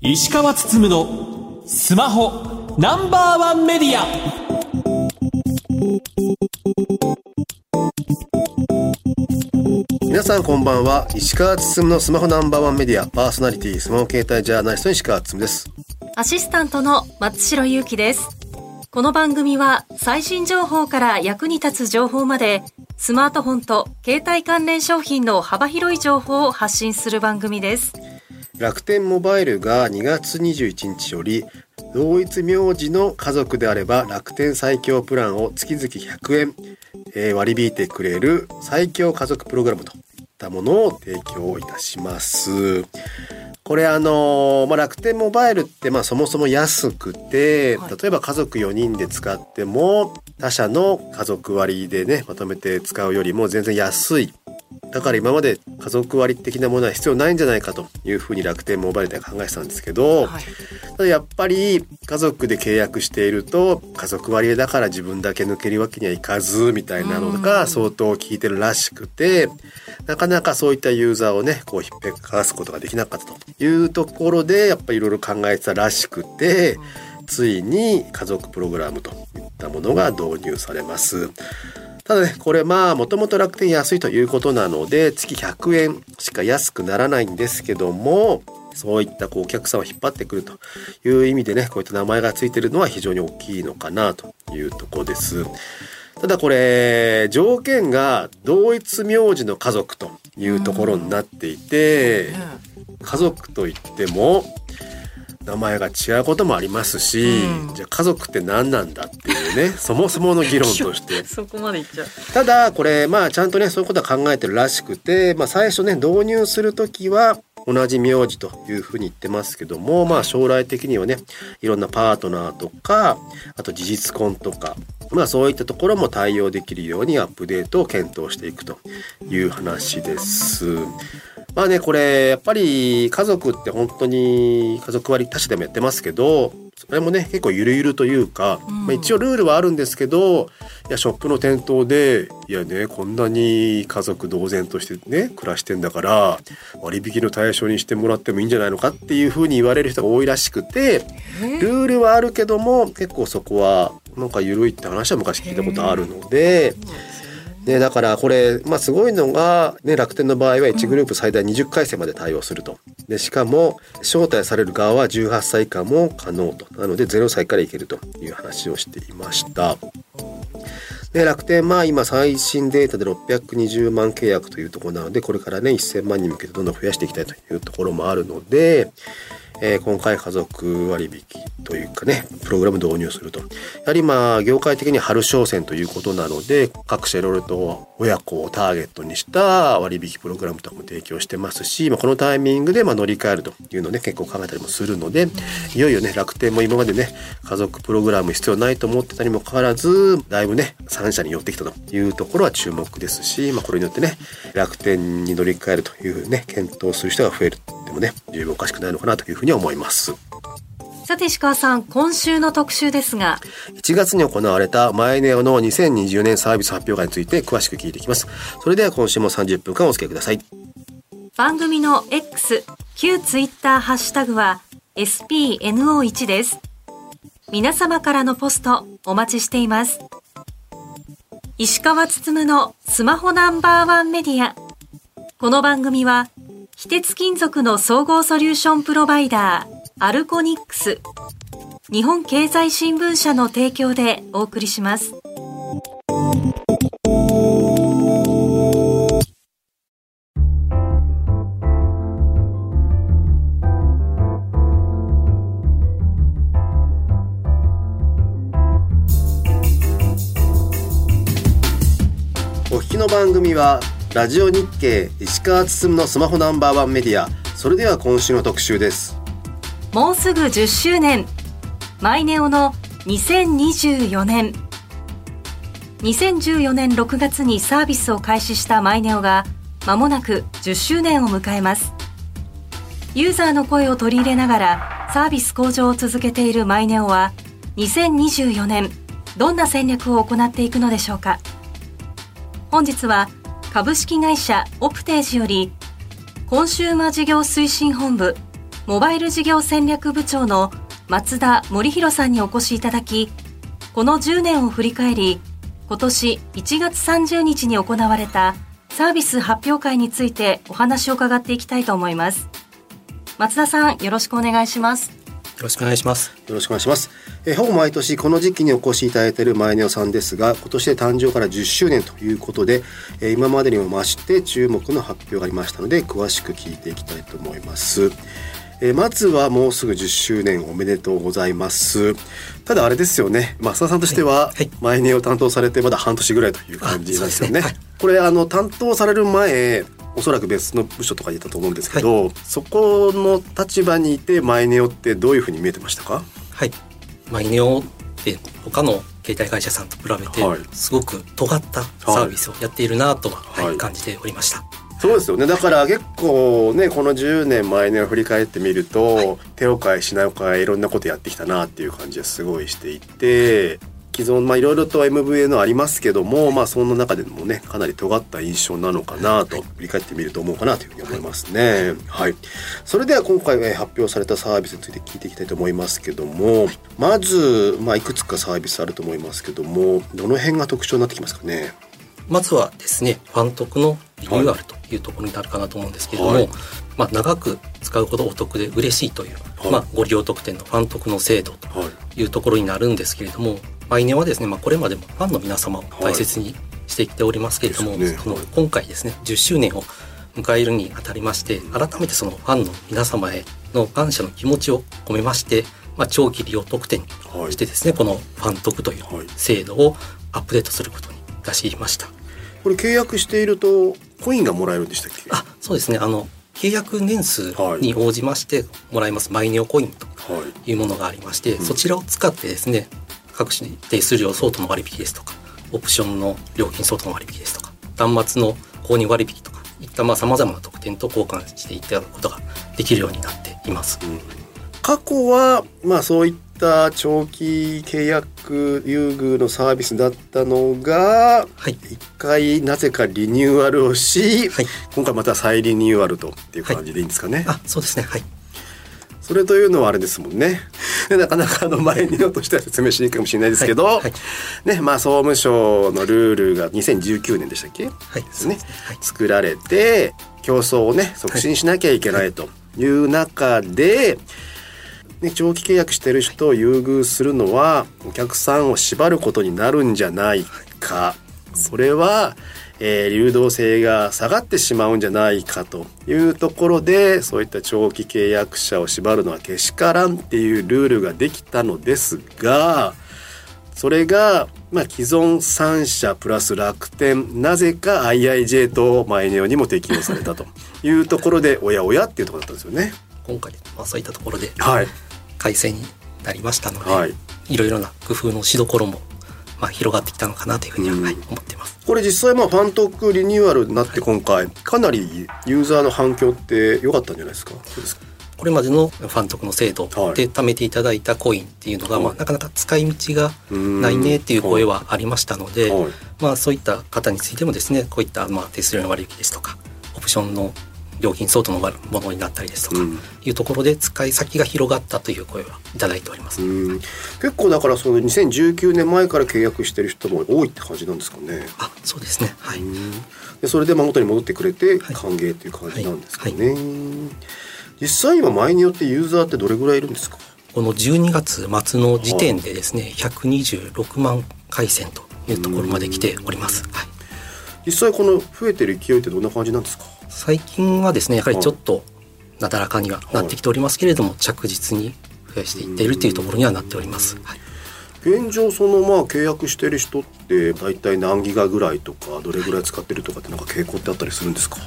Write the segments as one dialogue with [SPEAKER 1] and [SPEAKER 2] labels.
[SPEAKER 1] 石川つつむのスマホナンバーワンメディア。
[SPEAKER 2] 皆さんこんばんは。石川つつむのスマホナンバーワンメディア。パーソナリティスマホ携帯ジャーナリスト石川つつむです。
[SPEAKER 3] アシスタントの松代ゆうきですこの番組は最新情報から役に立つ情報までスマートフォンと携帯関連商品の幅広い情報を発信する番組です
[SPEAKER 2] 楽天モバイルが2月21日より同一名字の家族であれば楽天最強プランを月々100円、え割り引いてくれる最強家族プログラムといったものを提供いたします。これあのーまあ、楽天モバイルってまあそもそも安くて、
[SPEAKER 3] はい。
[SPEAKER 2] 例えば家族4人で使っても他社の家族割でねまとめて使うよりも全然安いだから今まで家族割的なものは必要ないんじゃないかというふうに楽天モバイルでは考えてたんですけど、
[SPEAKER 3] はい。
[SPEAKER 2] ただやっぱり家族で契約していると家族割だから自分だけ抜けるわけにはいかずみたいなのが相当効いてるらしくてなかなかそういったユーザーをねこう引っぺかすことができなかったというところでやっぱりいろいろ考えてたらしくてついに家族プログラムといったものが導入されます。ただね、これまあ、もともと楽天安いということなので、月100円しか安くならないんですけども、そういったこうお客さんを引っ張ってくるという意味でね、こういった名前がついてるのは非常に大きいのかなというところです。ただこれ、条件が同一名字の家族というところになっていて、家族といっても、名前が違うこともありますし、
[SPEAKER 3] うん
[SPEAKER 2] じゃあ家族って何なんだっていうね、そもそもの議論として。
[SPEAKER 3] そこまでいっちゃう
[SPEAKER 2] ただこれまあちゃんとねそういうことは考えてるらしくて、まあ、最初ね導入する時は同じ名字というふうに言ってますけどもまあ将来的にはねいろんなパートナーとかあと事実婚とかまあそういったところも対応できるようにアップデートを検討していくという話です。まあねこれやっぱり家族って本当に家族割他社でもやってますけどそれもね結構ゆるゆるというか、まあ、一応ルールはあるんですけどいやショップの店頭でいやねこんなに家族同然としてね暮らしてんだから割引の対象にしてもらってもいいんじゃないのかっていうふうに言われる人が多いらしくてルールはあるけども結構そこはなんか緩いって話は昔聞いたことあるので。ね、だからこれ、まあ、すごいのが、ね、楽天の場合は1グループ最大20回戦まで対応すると。でしかも招待される側は18歳以下も可能となので0歳からいけるという話をしていました。で楽天まあ今最新データで620万契約というところなのでこれからね1000万に向けてどんどん増やしていきたいというところもあるので、えー今回家族割引というかねプログラム導入するとやはりまあ業界的に春商戦ということなので各社いろいろと親子をターゲットにした割引プログラムとかも提供してますし、まあ、このタイミングでま乗り換えるというのをね結構考えたりもするのでいよいよね楽天も今までね家族プログラム必要ないと思ってたにもかかわらずだいぶね3社に寄ってきたというところは注目ですし、まあ、これによってね楽天に乗り換えるというね検討する人が増える。もね十分おかしくないのかなというふうに思います。
[SPEAKER 3] さて石川さん今週の特集ですが
[SPEAKER 2] 1月に行われたマイネオの2020年サービス発表会について詳しく聞いていきます。それでは今週も30分間お付き合いください。
[SPEAKER 3] 番組の X 旧ツイッターハッシュタグは SPNO1 です皆様からのポストお待ちしています石川つつむのスマホナンバーワンメディアこの番組は非鉄金属の総合ソリューションプロバイダーアルコニックス。日本経済新聞社の提供でお送りします。
[SPEAKER 2] お聞きの番組はラジオ日経石川つつむのスマホナンバーワンメディア。それでは今週の特集です。
[SPEAKER 3] もうすぐ10周年。マイネオの2024年。2014年6月にサービスを開始したマイネオが間もなく10周年を迎えます。ユーザーの声を取り入れながらサービス向上を続けているマイネオは2024年。どんな戦略を行っていくのでしょうか。本日は株式会社オプテージよりコンシューマ事業推進本部モバイル事業戦略部長の松田森弘さんにお越しいただきこの10年を振り返り今年1月30日に行われたサービス発表会についてお話を伺っていきたいと思います松田さんよろしくお願いします
[SPEAKER 4] よろしくお願いします。
[SPEAKER 2] よろしくお願いします。えーほぼ毎年この時期にお越しいただいているマイネオさんですが、今年で誕生から10周年ということで、えー今までにも増して注目の発表がありましたので、詳しく聞いていきたいと思います。えーまずはもうすぐ10周年おめでとうございます。ただあれですよね、増田さんとしては、
[SPEAKER 4] はいはい
[SPEAKER 2] マイネオを担当されてまだ半年ぐらいという感じなんですよね。
[SPEAKER 4] あそうですね
[SPEAKER 2] これあの担当される前おそらく別の部署とかにいたと思うんですけど、そこの立場にいてマイネオってどういうふうに見えてましたか？
[SPEAKER 4] はい。マイネオって他の携帯会社さんと比べて
[SPEAKER 2] はい。
[SPEAKER 4] すごく尖ったサービスをやっているなとは、はい
[SPEAKER 2] はい。
[SPEAKER 4] 感じておりました。
[SPEAKER 2] そうですよね。だから結構ねこの10年前年を振り返ってみると、手を変え品を変えいろんなことやってきたなっていう感じがすごいしていて既存まあいろいろと MVA のありますけどもまあその中でもねかなり尖った印象なのかなと振り返ってみると思うかなというふうに思いますね。はい、それでは今回えー発表されたサービスについて聞いていきたいと思いますけどもまず、まあ、いくつかサービスあると思いますけどもどの辺が特徴になってきますかね？
[SPEAKER 4] まずはですね、ファントクのリニューアルというところになるかなと思うんですけれども、
[SPEAKER 2] はい。
[SPEAKER 4] まあ長く使うほどお得で嬉しいという、
[SPEAKER 2] はい。
[SPEAKER 4] まあご利用特典のファントクの制度と
[SPEAKER 2] はい
[SPEAKER 4] いうところになるんですけれども、マイネはですね、まあこれまでもファンの皆様を大切にしてきておりますけれども、
[SPEAKER 2] はい
[SPEAKER 4] 今回ですね、10周年を迎えるにあたりまして、改めてそのファンの皆様への感謝の気持ちを込めまして、まあ長期利用特典
[SPEAKER 2] はい
[SPEAKER 4] としてですね、このファントクという
[SPEAKER 2] はい。
[SPEAKER 4] 制度をアップデートすることにいたしました。
[SPEAKER 2] これ契約しているとコインがもらえるんでしたっけ？
[SPEAKER 4] あそうですね。あの契約年数
[SPEAKER 2] はい。
[SPEAKER 4] に応じましてもらえます。マイネオコインと
[SPEAKER 2] はい
[SPEAKER 4] いうものがありまして、
[SPEAKER 2] うん
[SPEAKER 4] そちらを使ってですね各種手数料相当の割引ですとかオプションの料金相当の割引ですとか端末の購入割引とかいったまあ様々な特典と交換していただくことができるようになっています。
[SPEAKER 2] 過去はまあそういった長期契約優遇のサービスだったのが
[SPEAKER 4] はい。
[SPEAKER 2] 一回なぜかリニューアルをし、
[SPEAKER 4] はい。
[SPEAKER 2] 今回また再リニューアルとっていう感じでいいんですかね、
[SPEAKER 4] あそうですね。はい。
[SPEAKER 2] それというのはあれですもんね。で なかなかあの前にのとしては説明しにくいかもしれないですけど、
[SPEAKER 4] はい。はい。
[SPEAKER 2] ねまあ総務省のルールが2019年でしたっけ？
[SPEAKER 4] はい。
[SPEAKER 2] ですね。
[SPEAKER 4] はい。
[SPEAKER 2] 作られて競争をね促進しなきゃいけないという中で、ね、長期契約してる人を優遇するのはお客さんを縛ることになるんじゃないか。それは、えー流動性が下がってしまうんじゃないかというところでそういった長期契約者を縛るのはけしからんっていうルールができたのですがそれが、まあ、既存3社プラス楽天なぜか IIJ とマイネオにも適用されたというところでおやおやっていうところだったんですよね。
[SPEAKER 4] 今回、まあ、そういったところで。
[SPEAKER 2] はい、
[SPEAKER 4] 改正になりましたので、
[SPEAKER 2] はい。
[SPEAKER 4] い、ろいろな工夫のしどころも、まあ、広がってきたのかなというふうには、
[SPEAKER 2] うん。
[SPEAKER 4] はい、思っています。
[SPEAKER 2] これ実際まあファントックリニューアルになって今回かなりユーザーの反響って良かったんじゃないですか？そうですか。
[SPEAKER 4] これまでのファントクの制度
[SPEAKER 2] はい。
[SPEAKER 4] で貯めていただいたコインっていうのが、
[SPEAKER 2] はい。
[SPEAKER 4] まあ、なかなか使い道がないねっていう声はありましたので、
[SPEAKER 2] はい。
[SPEAKER 4] まあ、そういった方についてもですねこういったまあ手数料の割引ですとかオプションの料金相当のものになったりですとか、
[SPEAKER 2] うん。
[SPEAKER 4] いうところで使い先が広がったという声はいただいております。
[SPEAKER 2] うん。結構だからその2019年前から契約してる人も多いって感じなんですかね。
[SPEAKER 4] あそうですね。はい、
[SPEAKER 2] でそれでまあ元に戻ってくれて
[SPEAKER 4] はい。
[SPEAKER 2] 歓迎っていう感じなんですか
[SPEAKER 4] は
[SPEAKER 2] ね。実際今前によってユーザーってどれぐらいいるんですか？
[SPEAKER 4] この12月末の時点でですね、126万回線というところまで来ております。はい。
[SPEAKER 2] 実際この増えてる勢いってどんな感じなんですか？
[SPEAKER 4] 最近はですねやはりちょっとなだらかにはなってきておりますけれども、着実に増やしていっているというところにはなっております。はい。
[SPEAKER 2] 現状そのまあ契約してる人って大体何ギガぐらいとかどれぐらい使ってるとかってなんか傾向ってあったりするんですか？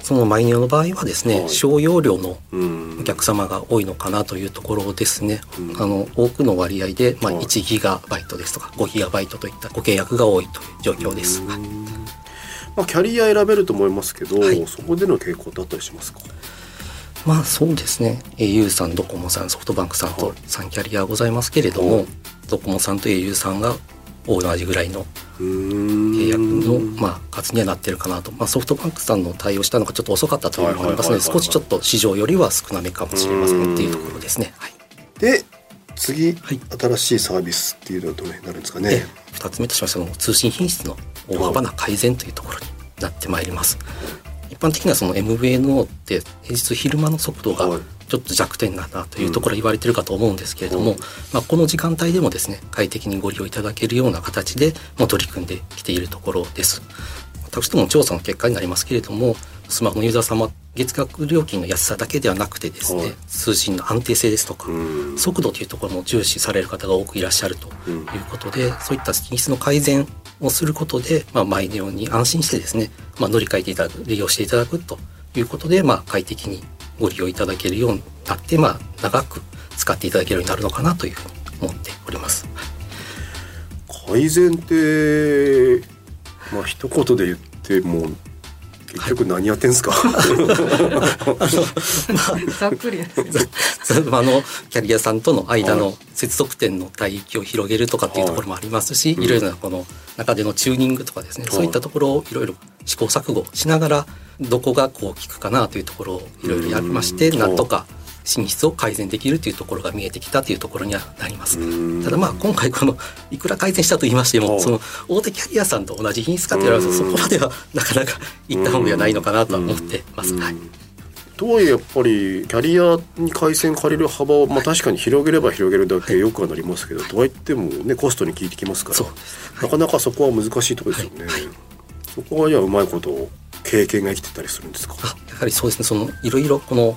[SPEAKER 4] そのマイネオの場合はですね、
[SPEAKER 2] はい。
[SPEAKER 4] 小容量の
[SPEAKER 2] うん。
[SPEAKER 4] お客様が多いのかなというところですね。
[SPEAKER 2] うん。
[SPEAKER 4] あの多くの割合で、まあ、
[SPEAKER 2] はい。
[SPEAKER 4] 1ギガバイトですとか5ギガバイトといったご契約が多いという状況です。はい
[SPEAKER 2] まあキャリア選べると思いますけど、
[SPEAKER 4] はい。
[SPEAKER 2] そこでの傾向ってあったりしますか？
[SPEAKER 4] まあそうですね。au さんドコモさんソフトバンクさんと
[SPEAKER 2] はい。
[SPEAKER 4] 3キャリアございますけれども、
[SPEAKER 2] はい。
[SPEAKER 4] ドコモさんと au さんが同じぐらいの
[SPEAKER 2] 契
[SPEAKER 4] 契約の、まあ、数にはなってるかなと、まあ、ソフトバンクさんの対応したのがちょっと遅かったというのもありますので少しちょっと市場よりは少なめかもしれませんっていうところですね。はい。
[SPEAKER 2] で次、
[SPEAKER 4] はい。
[SPEAKER 2] 新しいサービスっていうのはどれになるんですかね？
[SPEAKER 4] で2つ目としましては通信品質の大幅な改善というところになってまいります。一般的にはその MVNO って平日昼間の速度が
[SPEAKER 2] はい。
[SPEAKER 4] ちょっと弱点だなというところ言われてるかと思うんですけれども、
[SPEAKER 2] うん。
[SPEAKER 4] まあ、この時間帯でもですね快適にご利用いただけるような形でもう取り組んできているところです。私ども調査の結果になりますけれどもスマホのユーザー様月額料金の安さだけではなくてですね、
[SPEAKER 2] はい。
[SPEAKER 4] 通信の安定性ですとか、
[SPEAKER 2] うん。
[SPEAKER 4] 速度というところも重視される方が多くいらっしゃると
[SPEAKER 2] うん
[SPEAKER 4] いうことで、そういった品質の改善をすることで、まあ、マイネオンに安心してですね、まあ、乗り換えていただく利用していただくということで、まあ、快適にご利用いただけるようになって、まあ、長く使っていただけるようになるのかなというふうに思っております。
[SPEAKER 2] 改善ってまあ一言で言っても結局何やってんすか、
[SPEAKER 3] ざっくりですね。
[SPEAKER 4] そのあのキャリアさんとの間の接続点の帯域を広げるとかっていうところもありますし、
[SPEAKER 2] はい。
[SPEAKER 4] いろいろなこの中でのチューニングとかですね、
[SPEAKER 2] はい。
[SPEAKER 4] そういったところをいろいろ試行錯誤しながらどこがこう効くかなというところをいろいろやりまして
[SPEAKER 2] うん。
[SPEAKER 4] なんとか品質を改善できるというところが見えてきたというところにはなります。
[SPEAKER 2] うん。
[SPEAKER 4] ただまあ今回このいくら改善したと言いまして
[SPEAKER 2] はい。
[SPEAKER 4] もその大手キャリアさんと同じ品質かと言われるとそこまではなかなかいったものではないのかなとは思ってます。はい。
[SPEAKER 2] とはいえやっぱりキャリアに回線借りる幅を、まあ、確かに広げれば広げるだけよくはなりますけど、とはいってもねコストに効いてきますからなかなかそこは難しいところですよね、そこはじゃあうまいこと経験が生きてたりするんですか？
[SPEAKER 4] あやはりそうですね。そのいろいろこの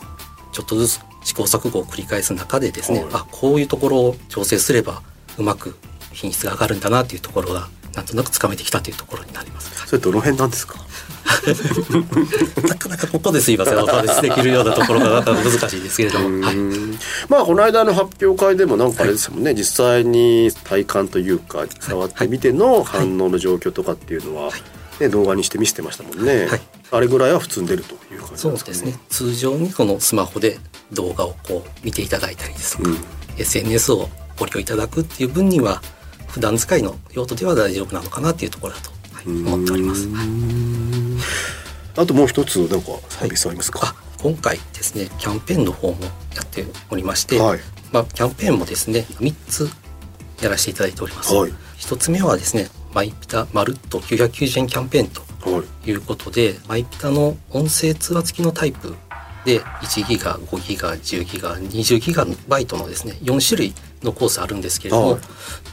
[SPEAKER 4] ちょっとずつ試行錯誤を繰り返す中でですね、
[SPEAKER 2] はい。
[SPEAKER 4] あこういうところを調整すればうまく品質が上がるんだなというところがなんとなくつかめてきたというところになります。
[SPEAKER 2] それどの辺なんですか？
[SPEAKER 4] なかなかここですいません。お話しできるようなところがなかなか難しいですけれども、はい、
[SPEAKER 2] うんまあこの間の発表会でもなんかあれですもんね、実際に体感というか触ってみての反応の状況とかっていうのは、ね、動画にして見せてましたもんね、
[SPEAKER 4] はい
[SPEAKER 2] あれぐらいは普通に出るという感じですかね。
[SPEAKER 4] うですね。通常にこのスマホで動画をこう見ていただいたりですとか、
[SPEAKER 2] うん。
[SPEAKER 4] SNS をご利用いただくっていう分には普段使いの用途では大丈夫なのかなっていうところだと、はい思っております。はい。
[SPEAKER 2] あともう一つなんかサービスありますか、
[SPEAKER 4] あ今回ですねキャンペーンの方もやっておりまして、
[SPEAKER 2] はい。
[SPEAKER 4] まあ、キャンペーンもですね3つやらせていただいております、
[SPEAKER 2] はい。
[SPEAKER 4] 1つ目はですねマイピタまるっと990円キャンペーンと
[SPEAKER 2] はい
[SPEAKER 4] いうことでマイピタの音声通話付きのタイプで1ギガ5ギガ10ギガ20ギガバイトのですね4種類のコースあるんですけれども、
[SPEAKER 2] はい。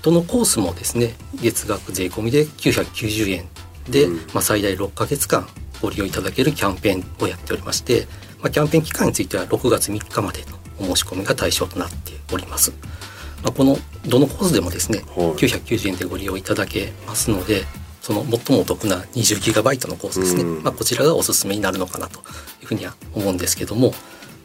[SPEAKER 4] どのコースもですね月額税込みで990円で、
[SPEAKER 2] うん。
[SPEAKER 4] まあ、最大6ヶ月間ご利用いただけるキャンペーンをやっておりまして、まあ、キャンペーン期間については6月3日までのお申し込みが対象となっております。まあ、このどのコースでもですね、
[SPEAKER 2] はい。
[SPEAKER 4] 990円でご利用いただけますのでその最もお得な 20GB のコースですね、
[SPEAKER 2] うん。
[SPEAKER 4] まあ、こちらがおすすめになるのかなというふうには思うんですけども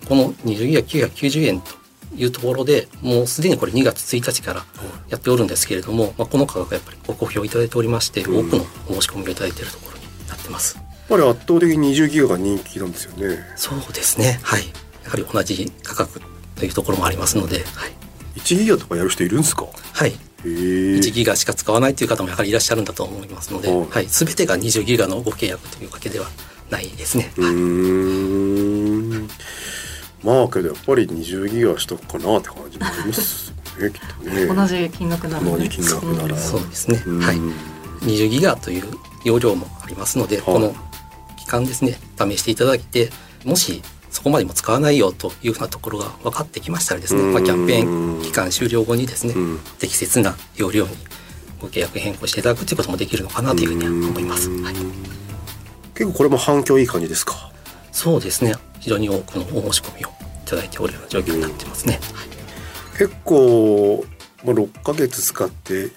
[SPEAKER 4] この 20GB990 円というところでもうすでにこれ2月1日からやっておるんですけれども、まあ、この価格がやっぱりご好評いただいておりまして、
[SPEAKER 2] うん。
[SPEAKER 4] 多くのお申し込みをいただいているところになってます。
[SPEAKER 2] やっぱり圧倒的に20ギガが人気なんですよね。
[SPEAKER 4] そうですね。はい。やはり同じ価格というところもありますので、はい。
[SPEAKER 2] 1ギガとかやる人いるんですか？
[SPEAKER 4] はい、
[SPEAKER 2] へえ
[SPEAKER 4] 1ギガしか使わないという方もやはりいらっしゃるんだと思いますので、
[SPEAKER 2] はい
[SPEAKER 4] はい、全てが20ギガのご契約というわけではないですね。
[SPEAKER 2] うーん。まあけどやっぱり20ギガしとくかなって感じになりますね きっとね。
[SPEAKER 3] 同じ金額なので。
[SPEAKER 2] 同じ金額なら。
[SPEAKER 4] そうですね、
[SPEAKER 2] うん。
[SPEAKER 4] はい、20ギガという容量もありますので、
[SPEAKER 2] はい。
[SPEAKER 4] この期間ですね試していただいてもしそこまでも使わないよというふうなところが分かってきましたらですね、
[SPEAKER 2] うん。
[SPEAKER 4] まあ、キャンペーン期間終了後にですね、
[SPEAKER 2] うん。
[SPEAKER 4] 適切な容量にご契約変更していただくということもできるのかなというふうには思います。はい、
[SPEAKER 2] 結構これも反響いい感じですか？
[SPEAKER 4] そうですね。非常に多くのお申し込みをいただいておるような状況になってますね。
[SPEAKER 2] 結構、まあ、6ヶ月使って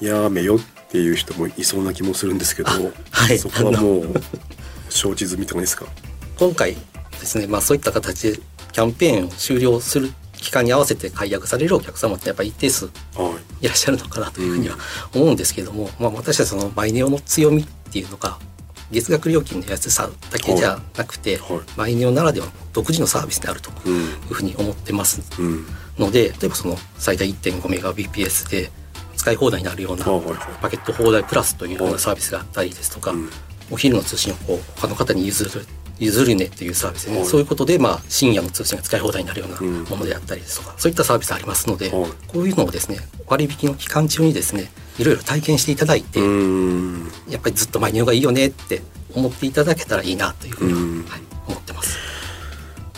[SPEAKER 2] やめよっていう人もいそうな気もするんですけど、
[SPEAKER 4] はい。
[SPEAKER 2] そこはもう承知済みって感じですか？
[SPEAKER 4] 今回ですね、まあ、そういった形でキャンペーンを終了する期間に合わせて解約されるお客様ってやっぱり一定数
[SPEAKER 2] はい。
[SPEAKER 4] らっしゃるのかなというふうには思うんですけども、まあ、私はそのマイネオの強みっていうのが月額料金の安さだけじゃなくて、
[SPEAKER 2] はいはい。
[SPEAKER 4] マイネオならではの独自のサービスであると
[SPEAKER 2] うん
[SPEAKER 4] いうふうに思ってます
[SPEAKER 2] うん。
[SPEAKER 4] ので例えばその最大 1.5Mbps で使使い放題になるような
[SPEAKER 2] はいはいはい。
[SPEAKER 4] パケット放題プラスというようなサービスがあったりですとか、
[SPEAKER 2] うん。
[SPEAKER 4] お昼の通信をこう他の方に譲る譲るねっていうサービスでね、
[SPEAKER 2] はい。
[SPEAKER 4] そういうことでまあ深夜の通信が使い放題になるような
[SPEAKER 2] うん。
[SPEAKER 4] ものであったりですとか、そういったサービスありますので、
[SPEAKER 2] はい。
[SPEAKER 4] こういうのをですね割引の期間中にですねいろいろ体験していただいて、
[SPEAKER 2] うん。
[SPEAKER 4] やっぱりずっとマイネオがいいよねって思っていただけたらいいなというふうには、
[SPEAKER 2] うん。
[SPEAKER 4] はい、思ってます。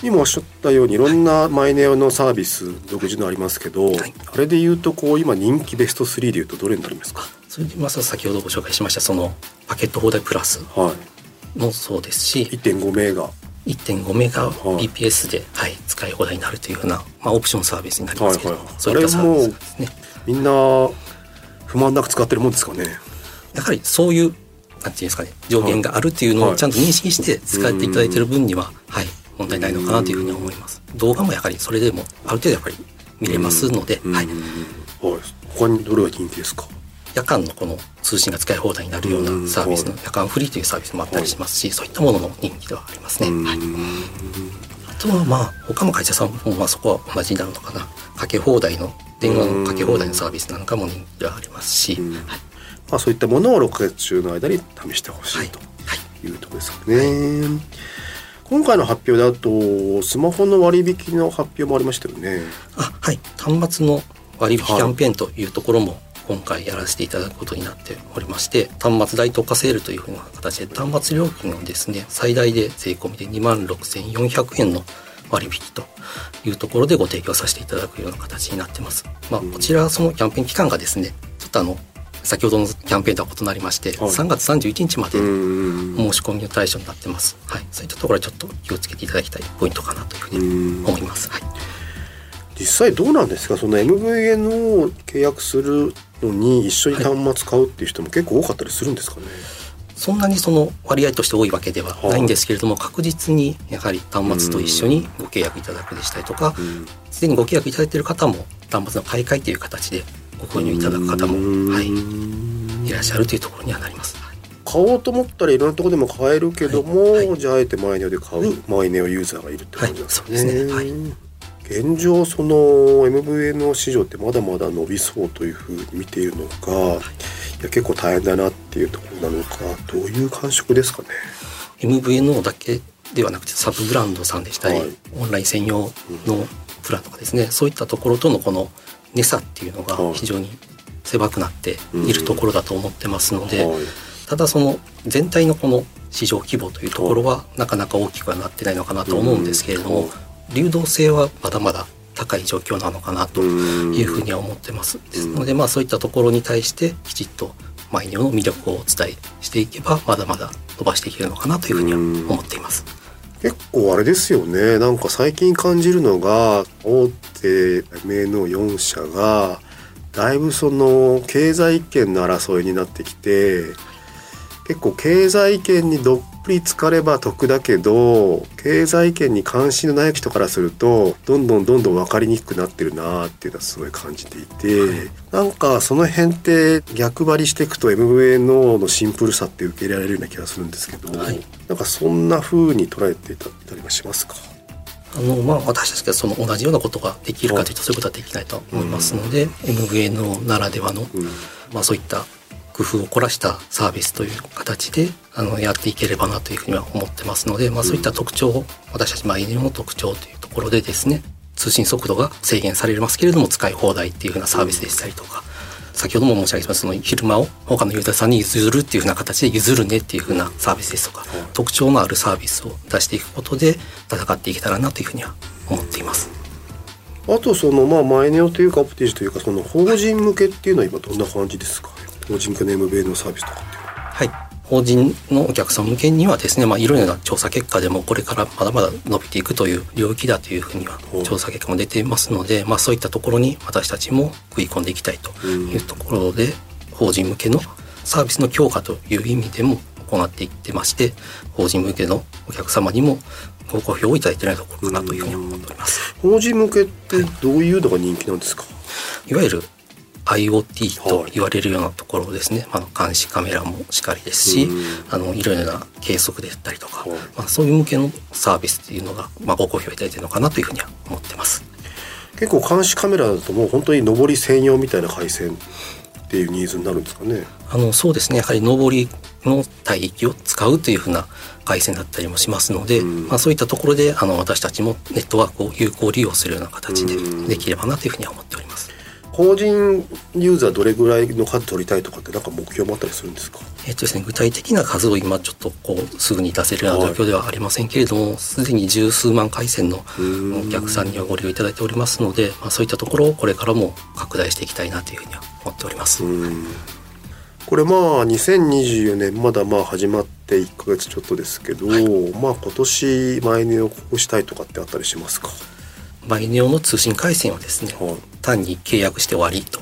[SPEAKER 2] 今おっしゃったようにいろんなマイネオのサービス独自のありますけど、
[SPEAKER 4] はい。
[SPEAKER 2] あれで言うとこう今人気ベスト3で言うとどれになりますか？
[SPEAKER 4] それでまず先ほどご紹介しましたそのパケット放題プラス。
[SPEAKER 2] は
[SPEAKER 4] もそうですし
[SPEAKER 2] い1.5メガ
[SPEAKER 4] 1.5メガ
[SPEAKER 2] はい。
[SPEAKER 4] BPS で、はい、使い放題になるというような、まあ、オプションサービスになりますけど、
[SPEAKER 2] はいはい
[SPEAKER 4] そういったサービスですね。
[SPEAKER 2] みんな不満なく使ってるもんですかね。
[SPEAKER 4] やはりそういうなんていうんですかね上限があるっていうの
[SPEAKER 2] はい。
[SPEAKER 4] をちゃんと認識して使っていただいている分には、はい、問題ないのかなというふうに思います。動画もやはりそれでもある程度やっぱり見れますので、はい、
[SPEAKER 2] うんはい、他にどれが人気ですか？
[SPEAKER 4] 夜間のこの通信が使い放題になるようなサービスの夜間フリーというサービスもあったりしますし、そういったものの人気ではありますね。はい、あとはまあ他の会社さんもまあそこは同じになるのかな。かけ放題の電話のかけ放題のサービスなんかも人気がありますし、
[SPEAKER 2] うん。
[SPEAKER 4] はい。
[SPEAKER 2] まあ、そういったものを6ヶ月中の間に試してほし
[SPEAKER 4] はい
[SPEAKER 2] いと
[SPEAKER 4] はい。
[SPEAKER 2] い。うところですかね。今回の発表だとスマホの割引の発表もありましたよね。
[SPEAKER 4] あはい。端末の割引キャンペーンというところも今回やらせていただくことになっておりまして端末代特化セールというふうな形で端末料金をですね最大で税込みで2万6400円の割引というところでご提供させていただくような形になってます。まあ、こちらはそのキャンペーン期間がですねちょっとあの先ほどのキャンペーンとは異なりまして、
[SPEAKER 2] はい
[SPEAKER 4] 3月31日まで
[SPEAKER 2] うん
[SPEAKER 4] 申し込みの対象になってます。はい、そういったところはちょっと気をつけていただきたいポイントかなというふうに思います。はい。
[SPEAKER 2] 実際どうなんですか？その MVN を契約するのに一緒に端末買うっていう人も結構多かったりするんですかね。
[SPEAKER 4] そんなにその割合として多いわけではないんですけれども、確実にやはり端末と一緒にご契約いただくでしたりとか
[SPEAKER 2] うん。
[SPEAKER 4] すでにご契約いただいている方も端末の買い替えという形でご購入いただく方も、はい、いらっしゃるというところにはなります。はい
[SPEAKER 2] 買おうと思ったらいろんなところでも買えるけども、
[SPEAKER 4] はい。はい。
[SPEAKER 2] じゃああえてマイネオで買う、マイネオユーザーがいるって感じなんですね。
[SPEAKER 4] はい。そうですね。はい
[SPEAKER 2] 現状その MVN 市場ってまだまだ伸びそうというふうに見ているのか、い、や結構大変だなっていうところなのかどういう感触ですかね
[SPEAKER 4] ？MVNO だけではなくてサブブランドさんでしたり、
[SPEAKER 2] はい。
[SPEAKER 4] オンライン専用のプランとかですねそういったところとのこの値差っていうのが
[SPEAKER 2] はい。
[SPEAKER 4] 非常に狭くなっているところだと思ってますので、
[SPEAKER 2] はい。
[SPEAKER 4] ただその全体のこの市場規模というところはなかなか大きくはなってないのかなと思うんですけれども、
[SPEAKER 2] うん
[SPEAKER 4] 流動性はまだまだ高い状況なのかなと
[SPEAKER 2] うん
[SPEAKER 4] いうふうには思ってます。ですのでまあそういったところに対してきちっとマイネオの魅力をお伝えしていけばまだまだ伸ばしていけるのかなというふうには思っています。
[SPEAKER 2] 結構あれですよねなんか最近感じるのが大手 MNO4 社がだいぶその経済圏の争いになってきて結構経済圏にどっぷり浸かれば得だけど経済圏に関心のない人からするとどんどんどんどん分かりにくくなってるなっていうのはすごい感じていて、なんかその辺って逆張りしていくと MVNO のシンプルさって受け入れられるような気がするんですけど、
[SPEAKER 4] はい。
[SPEAKER 2] なんかそんな風に捉えていたりはしますか？
[SPEAKER 4] あのまあ、私たちがその同じようなことができるかというとそういうことはできないと思いますので、MVNO ならではの、
[SPEAKER 2] うん。
[SPEAKER 4] まあ、そういった工夫を凝らしたサービスという形であのやっていければなというふうには思ってますので、まあ、そういった特徴を私たちマイネオの特徴というところでですね通信速度が制限されますけれども使い放題っていうふうなサービスでしたりとか、先ほども申し上げましたその昼間を他のユーザーさんに譲るっていうふうな形で譲るねっていうふうなサービスですとか、特徴のあるサービスを出していくことで戦っていけたらなというふうには思っています。
[SPEAKER 2] あとそのまあマイネオというかアプテージというかその法人向けっていうのは今どんな感じですか？法人向けの MVN のサービスとかっていうのは
[SPEAKER 4] はい。法人のお客さん向けにはですね、まあ、いろいろな調査結果でもこれからまだまだ伸びていくという領域だというふうには調査結果も出ていますので、まあ、そういったところに私たちも食い込んでいきたいというところで、法人向けのサービスの強化という意味でも行っていってまして、法人向けのお客様にもご好評をいただいていないところかなというふうに思っております。
[SPEAKER 2] 法人向けってどういうのが人気なんですか、
[SPEAKER 4] いわゆる IoT と言われるようなところですね、あの監視カメラもしかりですし、
[SPEAKER 2] うん。
[SPEAKER 4] あのいろいろな計測であったりとか、
[SPEAKER 2] はい。
[SPEAKER 4] まあ、そういう向けのサービスっていうのが、まあ、ご好評いただいてるのかなというふうには思ってます。
[SPEAKER 2] 結構監視カメラだともう本当に上り専用みたいな回線っていうニーズになるんですかね。
[SPEAKER 4] あのそうですね。やはり上りの帯域を使うというふうな回線だったりもしますので、
[SPEAKER 2] うん。
[SPEAKER 4] まあ、そういったところであの私たちもネットワークを有効利用するような形で
[SPEAKER 2] うん。
[SPEAKER 4] できればなというふうには思っております。
[SPEAKER 2] 法人ユーザーどれぐらいの数取りたいとかってなんか目標もあったりするんですか？
[SPEAKER 4] えっとですね、具体的な数を今ちょっとこうすぐに出せるような状況ではありませんけれどもすで、に十数万回線の
[SPEAKER 2] うん
[SPEAKER 4] お客さんにはご利用いただいておりますので、まあ、そういったところをこれからも拡大していきたいなというふうには思っております。
[SPEAKER 2] うんこれまあ2024年まだまあ始まって1ヶ月ちょっとですけど、まあ今年マイネをこうしたいとかってあったりしますか？
[SPEAKER 4] マイネオの通信回線はですね、
[SPEAKER 2] はい
[SPEAKER 4] 単に契約して終わりと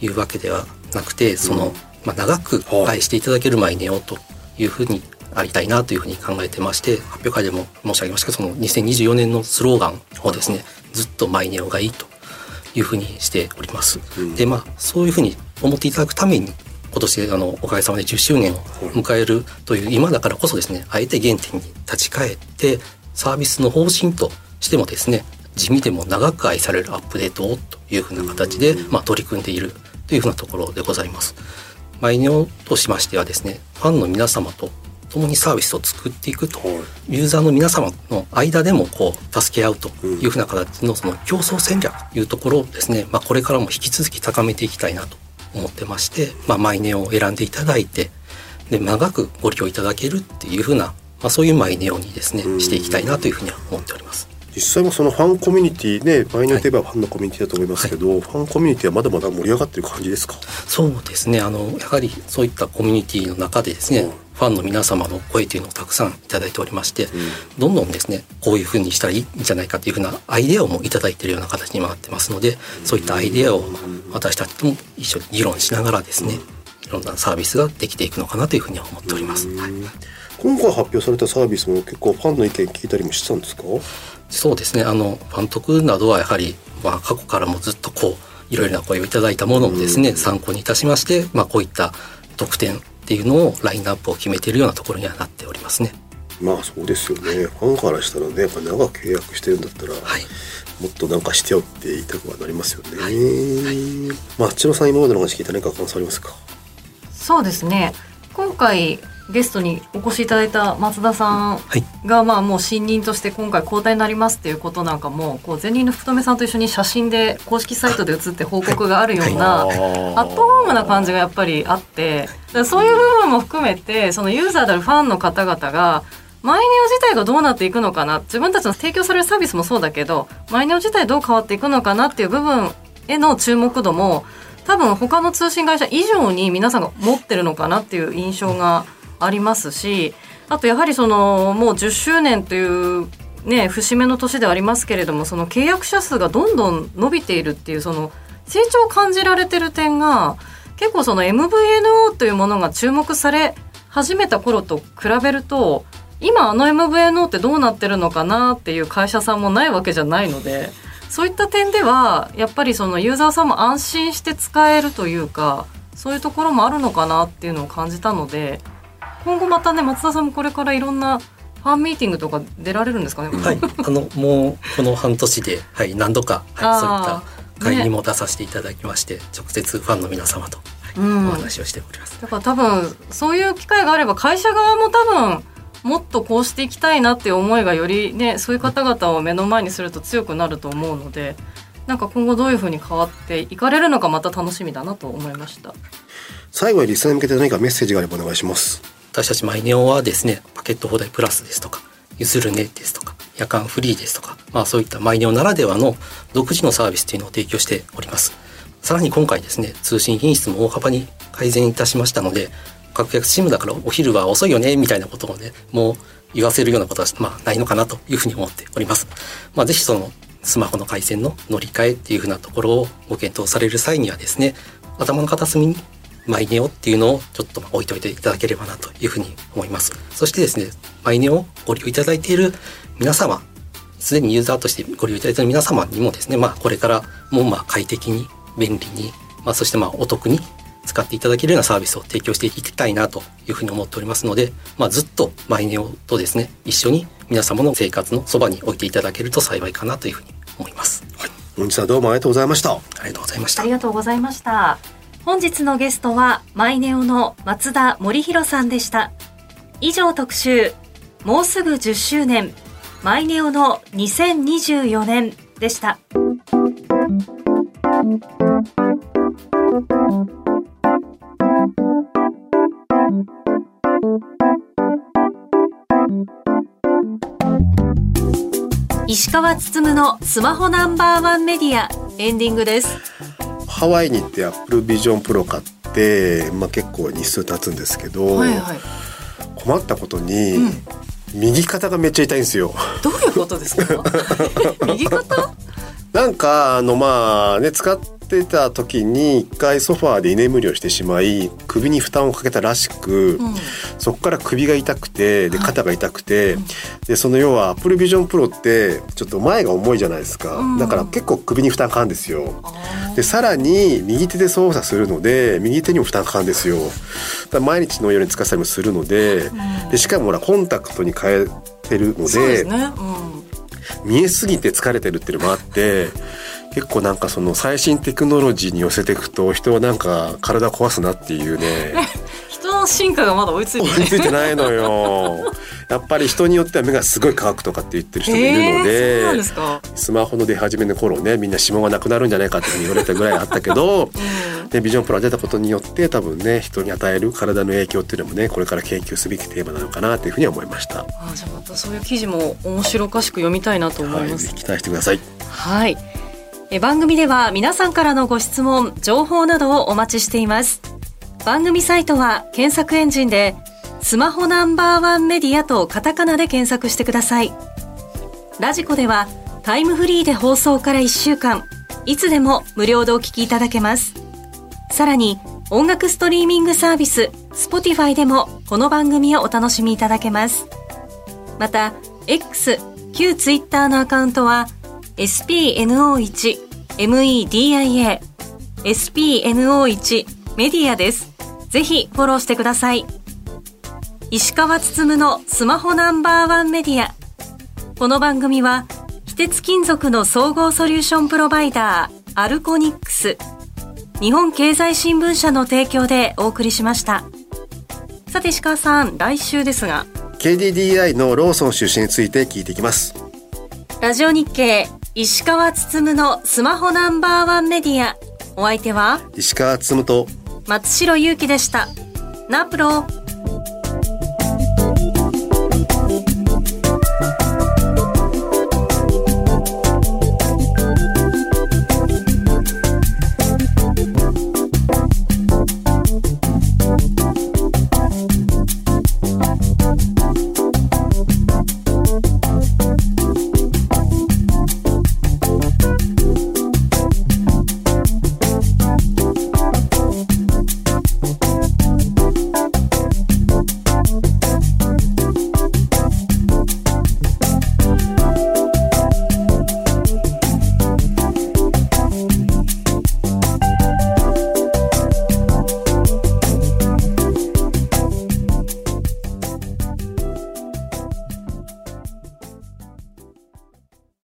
[SPEAKER 4] いうわけではなくてその、
[SPEAKER 2] うん。
[SPEAKER 4] まあ、長く
[SPEAKER 2] はい。
[SPEAKER 4] 愛していただけるマイネオというふうにありたいなというふうに考えてまして発表会でも申し上げましたけどその2024年のスローガンをですねずっとマイネオがいいというふうにしております。
[SPEAKER 2] うん。
[SPEAKER 4] でまあそういうふうに思っていただくために今年あのおかげさまで10周年を迎えるという今だからこそですねあえて原点に立ち返ってサービスの方針としてもですね地味でも長く愛されるアップデートをというふうな形で、まあ、取り組んでいるというふうなところでございます。マイネオとしましてはですねファンの皆様と共にサービスを作っていくと
[SPEAKER 2] はい
[SPEAKER 4] ユーザーの皆様の間でもこう助け合うというふうな形のその競争戦略というところをですね、まあ、これからも引き続き高めていきたいなと思ってまして、まあ、マイネオを選んでいただいてで長くご利用いただけるっていうふうな、まあ、そういうマイネオにですね
[SPEAKER 2] うん
[SPEAKER 4] していきたいなというふうには思っております。
[SPEAKER 2] 実際もそのファンコミュニティねマイネといえばファンのコミュニティだと思いますけど、ファンコミュニティはまだまだ盛り上がってる感じですか？
[SPEAKER 4] そうですね。あのやはりそういったコミュニティの中でですね、
[SPEAKER 2] うん。
[SPEAKER 4] ファンの皆様の声というのをたくさんいただいておりまして、
[SPEAKER 2] ん。
[SPEAKER 4] どんどんですねこういうふうにしたらいいんじゃないかというふうなアイデアをもいただいているような形にもなってますので、そういったアイデアを私たちとも一緒に議論しながらですね、いろんなサービスができていくのかなというふうには思っております。はい
[SPEAKER 2] 今回発表されたサービスも結構ファンの意見聞いたりもしてたんですか？
[SPEAKER 4] そうですねあのファントクなどはやはり、まあ、過去からもずっとこういろいろな声をいただいたものをですね、参考にいたしまして、まあ、こういった特典っていうのをラインナップを決めているようなところにはなっておりますね。
[SPEAKER 2] まあそうですよね。ファンからしたらね、やっぱ長く契約してるんだったら、
[SPEAKER 4] はい
[SPEAKER 2] もっとなんかしてよって言いたくはなりますよね。
[SPEAKER 4] はい
[SPEAKER 2] まあ千野さん今までの話聞いて何か感想ありますか？
[SPEAKER 5] そうですね今回ゲストにお越しいただいた松田さん
[SPEAKER 4] はい。
[SPEAKER 5] がまあもう新任として今回交代になりますっていうことなんかもこう前任の福留さんと一緒に写真で公式サイトで写って報告があるような、アットホームな感じがやっぱりあってそういう部分も含めてそのユーザーであるファンの方々がマイネオ自体がどうなっていくのかな自分たちの提供されるサービスもそうだけどマイネオ自体どう変わっていくのかなっていう部分への注目度も多分他の通信会社以上に皆さんが持ってるのかなっていう印象がありますしあとやはりそのもう10周年というね節目の年ではありますけれどもその契約者数がどんどん伸びているっていうその成長を感じられてる点が結構その MVNO というものが注目され始めた頃と比べると今あの MVNO ってどうなってるのかなっていう会社さんもないわけじゃないのでそういった点ではやっぱりそのユーザーさんも安心して使えるというかそういうところもあるのかなっていうのを感じたので今後またね松田さんもこれからいろんなファンミーティングとか出られるんですかね、
[SPEAKER 4] はい、あのもうこの半年で、はい、何度か、はい、そういった会にも出させていただきまして、直接ファンの皆様と、はい
[SPEAKER 5] うん
[SPEAKER 4] お話をしております。
[SPEAKER 5] だから多分そういう機会があれば会社側も多分もっとこうしていきたいなっていう思いがよりねそういう方々を目の前にすると強くなると思うのでなんか今後どういうふうに変わっていかれるのかまた楽しみだなと思いました。
[SPEAKER 2] 最後にリスナーに向けて何かメッセージがあればお願いします。
[SPEAKER 4] 私たちマイネオはですね、パケット放題プラスですとか、譲るねですとか、夜間フリーですとか、まあそういったマイネオならではの独自のサービスというのを提供しております。さらに今回ですね、通信品質も大幅に改善いたしましたので、格安シムだからお昼は遅いよね、みたいなことをね、もう言わせるようなことは、まあないのかなというふうに思っております。まあぜひそのスマホの回線の乗り換えっていうふうなところをご検討される際にはですね、頭の片隅にマイネオっていうのをちょっと置いといていただければなというふうに思います。そしてですね、マイネオをご利用いただいている皆様、すでにユーザーとしてご利用いただいている皆様にもですね、まあこれからもまあ快適に、便利に、まあそしてまあお得に使っていただけるようなサービスを提供していきたいなというふうに思っておりますので、まあずっとマイネオとですね、一緒に皆様の生活のそばに置いていただけると幸いかなというふうに思います。
[SPEAKER 2] 本日はどうもありがとうございました。
[SPEAKER 4] ありがとうございました
[SPEAKER 5] あり。がとうございました。
[SPEAKER 3] 本日のゲストはマイネオの松田森弘さんでした。以上特集もうすぐ10周年マイネオの2024年でした。石川つつむのスマホナンバーワンメディアエンディングです。
[SPEAKER 2] ハワイに行って Apple Vision Pro 買って、まあ、結構日数経つんですけど、
[SPEAKER 3] はいはい。
[SPEAKER 2] 困ったことに、
[SPEAKER 3] うん。
[SPEAKER 2] 右肩がめっちゃ痛いんですよ。
[SPEAKER 3] どういうことですか？右肩？
[SPEAKER 2] なんかあのまあね使ってた時に一回ソファーで居眠りをしてしまい首に負担をかけたらしく、
[SPEAKER 3] うん。
[SPEAKER 2] そこから首が痛くてで肩が痛くて、でその要は Apple Vision Pro ってちょっと前が重いじゃないですか、
[SPEAKER 3] うん。
[SPEAKER 2] だから結構首に負担かかるんですよ。でさらに右手で操作するので右手にも負担かかるんですよ。毎日のように使ったりもするのででしかもほらコンタクトに変えてるので見えすぎて疲れてるっていうのもあって結構なんかその最新テクノロジーに寄せていくと人はなんか体壊すなっていうね
[SPEAKER 3] 人の進化がまだ追いついてない
[SPEAKER 2] 追いついてないのよ。やっぱり人によっては目がすごい乾くとかって言ってる人もいるの
[SPEAKER 3] えー、そう
[SPEAKER 2] で,、
[SPEAKER 3] なんですか、
[SPEAKER 2] スマホの出始めの頃ねみんな指紋がなくなるんじゃないかって言われたぐらいあったけど
[SPEAKER 3] うん、
[SPEAKER 2] でビジョンプロが出たことによって多分ね人に与える体の影響っていうのもねこれから研究すべきテーマなのかなというふうには思いました。
[SPEAKER 3] あじゃあまたそういう記事も面白おかしく読みたいなと思
[SPEAKER 2] はいい、
[SPEAKER 3] ます
[SPEAKER 2] ぜひ期待してください。
[SPEAKER 3] はい。え番組では皆さんからのご質問、情報などをお待ちしています。番組サイトは検索エンジンでスマホナンバーワンメディアとカタカナで検索してください。ラジコではタイムフリーで放送から1週間、いつでも無料でお聞きいただけます。さらに音楽ストリーミングサービス Spotify でもこの番組をお楽しみいただけます。また X 旧 Twitter のアカウントは spno1 media spno1 メディアです。ぜひフォローしてください。石川つつむのスマホナンバーワンメディア。この番組は、非鉄金属の総合ソリューションプロバイダー、アルコニックス、日本経済新聞社の提供でお送りしました。さて石川さん、来週ですが、
[SPEAKER 2] KDDI のローソン出身について聞いていきます。
[SPEAKER 3] ラジオ日経、石川つつむのスマホナンバーワンメディア。お相手は、
[SPEAKER 2] 石川つむと
[SPEAKER 3] 松代ゆうきでした。ナプロ。